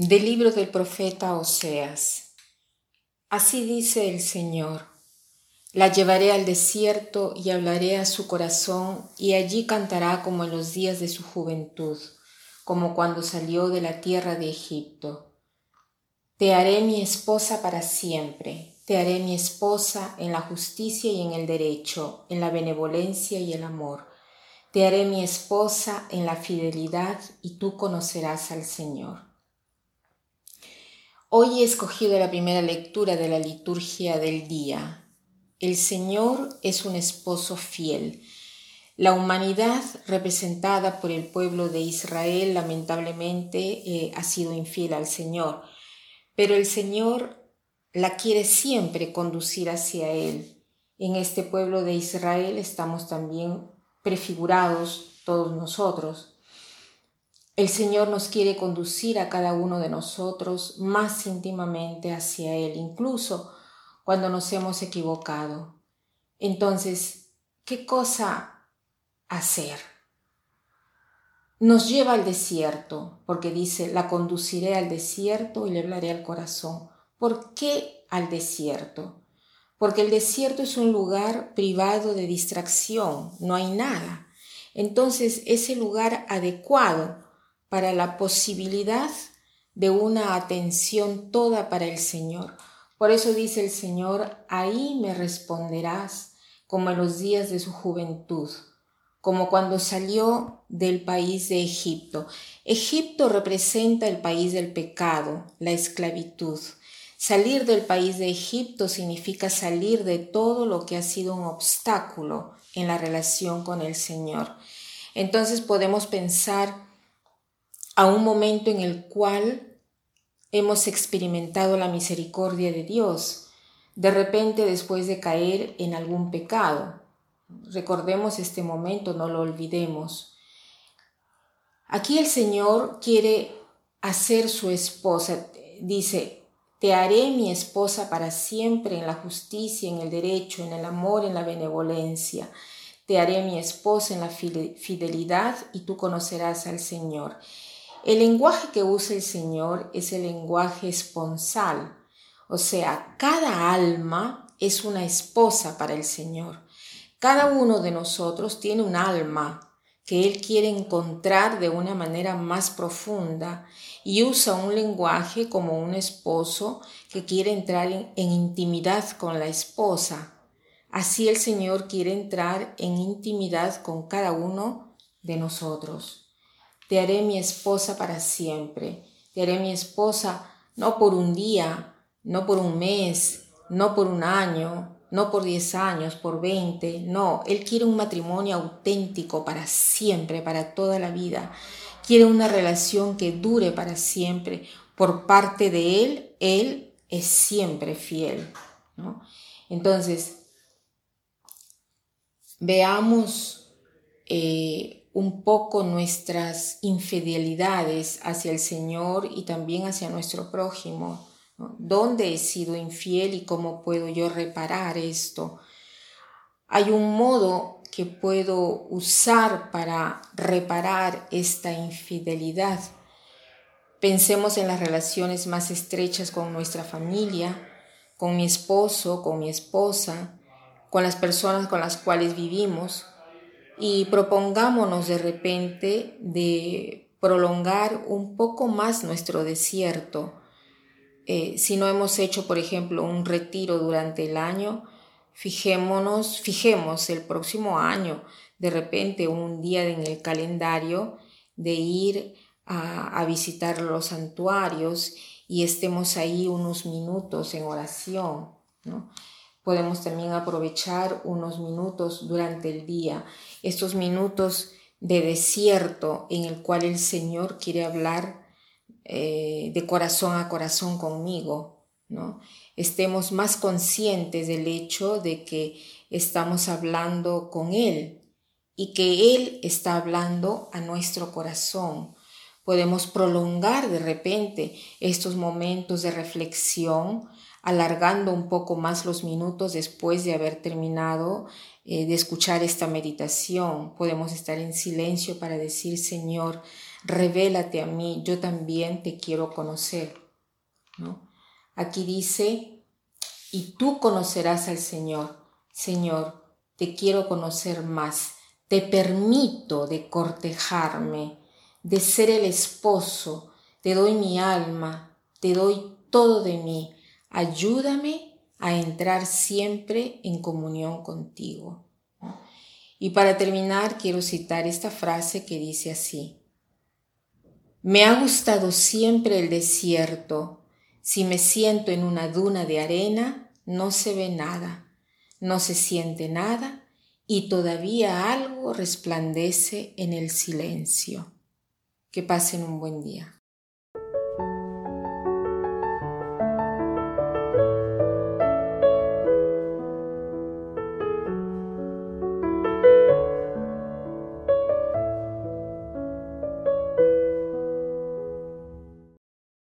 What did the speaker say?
Del libro del profeta Oseas. Así dice el Señor. La llevaré al desierto y hablaré a su corazón y allí cantará como en los días de su juventud, como cuando salió de la tierra de Egipto. Te haré mi esposa para siempre, te haré mi esposa en la justicia y en el derecho, en la benevolencia y el amor. Te haré mi esposa en la fidelidad y tú conocerás al Señor. Hoy he escogido la primera lectura de la liturgia del día. El Señor es un esposo fiel. La humanidad representada por el pueblo de Israel lamentablemente eh, ha sido infiel al Señor, pero el Señor la quiere siempre conducir hacia Él. En este pueblo de Israel estamos también prefigurados todos nosotros. El Señor nos quiere conducir a cada uno de nosotros más íntimamente hacia Él, incluso cuando nos hemos equivocado. Entonces, ¿qué cosa hacer? Nos lleva al desierto, porque dice, la conduciré al desierto y le hablaré al corazón. ¿Por qué al desierto? Porque el desierto es un lugar privado de distracción, no hay nada. Entonces, es el lugar adecuado para la posibilidad de una atención toda para el Señor. Por eso dice el Señor, ahí me responderás como en los días de su juventud, como cuando salió del país de Egipto. Egipto representa el país del pecado, la esclavitud. Salir del país de Egipto significa salir de todo lo que ha sido un obstáculo en la relación con el Señor. Entonces podemos pensar a un momento en el cual hemos experimentado la misericordia de Dios, de repente después de caer en algún pecado. Recordemos este momento, no lo olvidemos. Aquí el Señor quiere hacer su esposa, dice, te haré mi esposa para siempre en la justicia, en el derecho, en el amor, en la benevolencia. Te haré mi esposa en la fidelidad y tú conocerás al Señor. El lenguaje que usa el Señor es el lenguaje esponsal, o sea, cada alma es una esposa para el Señor. Cada uno de nosotros tiene un alma que Él quiere encontrar de una manera más profunda y usa un lenguaje como un esposo que quiere entrar en, intimidad con la esposa. Así el Señor quiere entrar en intimidad con cada uno de nosotros. Te haré mi esposa para siempre. Te haré mi esposa no por un día, no por un mes, no por un año, no por diez años, por veinte. No, Él quiere un matrimonio auténtico para siempre, para toda la vida. Quiere una relación que dure para siempre. Por parte de Él, Él es siempre fiel. Entonces, veamos eh, un poco nuestras infidelidades hacia el Señor y también hacia nuestro prójimo. ¿Dónde he sido infiel y cómo puedo yo reparar esto? Hay un modo que puedo usar para reparar esta infidelidad. Pensemos en las relaciones más estrechas con nuestra familia, con mi esposo, con mi esposa, con las personas con las cuales vivimos y propongámonos de repente de prolongar un poco más nuestro desierto. Eh, si no hemos hecho, por ejemplo, un retiro durante el año, fijémonos, fijemos el próximo año, de repente un día en el calendario de ir a, a visitar los santuarios y estemos ahí unos minutos en oración, ¿no? Podemos también aprovechar unos minutos durante el día, estos minutos de desierto en el cual el Señor quiere hablar eh, de corazón a corazón conmigo, ¿no? Estemos más conscientes del hecho de que estamos hablando con Él y que Él está hablando a nuestro corazón. Podemos prolongar de repente estos momentos de reflexión alargando un poco más los minutos después de haber terminado eh, de escuchar esta meditación. Podemos estar en silencio para decir, Señor, revélate a mí, yo también te quiero conocer. ¿no? Aquí dice, y tú conocerás al Señor. Señor, te quiero conocer más, te permito de cortejarme, de ser el esposo, te doy mi alma, te doy todo de mí, ayúdame a entrar siempre en comunión contigo. Y para terminar, quiero citar esta frase que dice así, me ha gustado siempre el desierto, si me siento en una duna de arena, no se ve nada, no se siente nada y todavía algo resplandece en el silencio. Que pasen un buen día.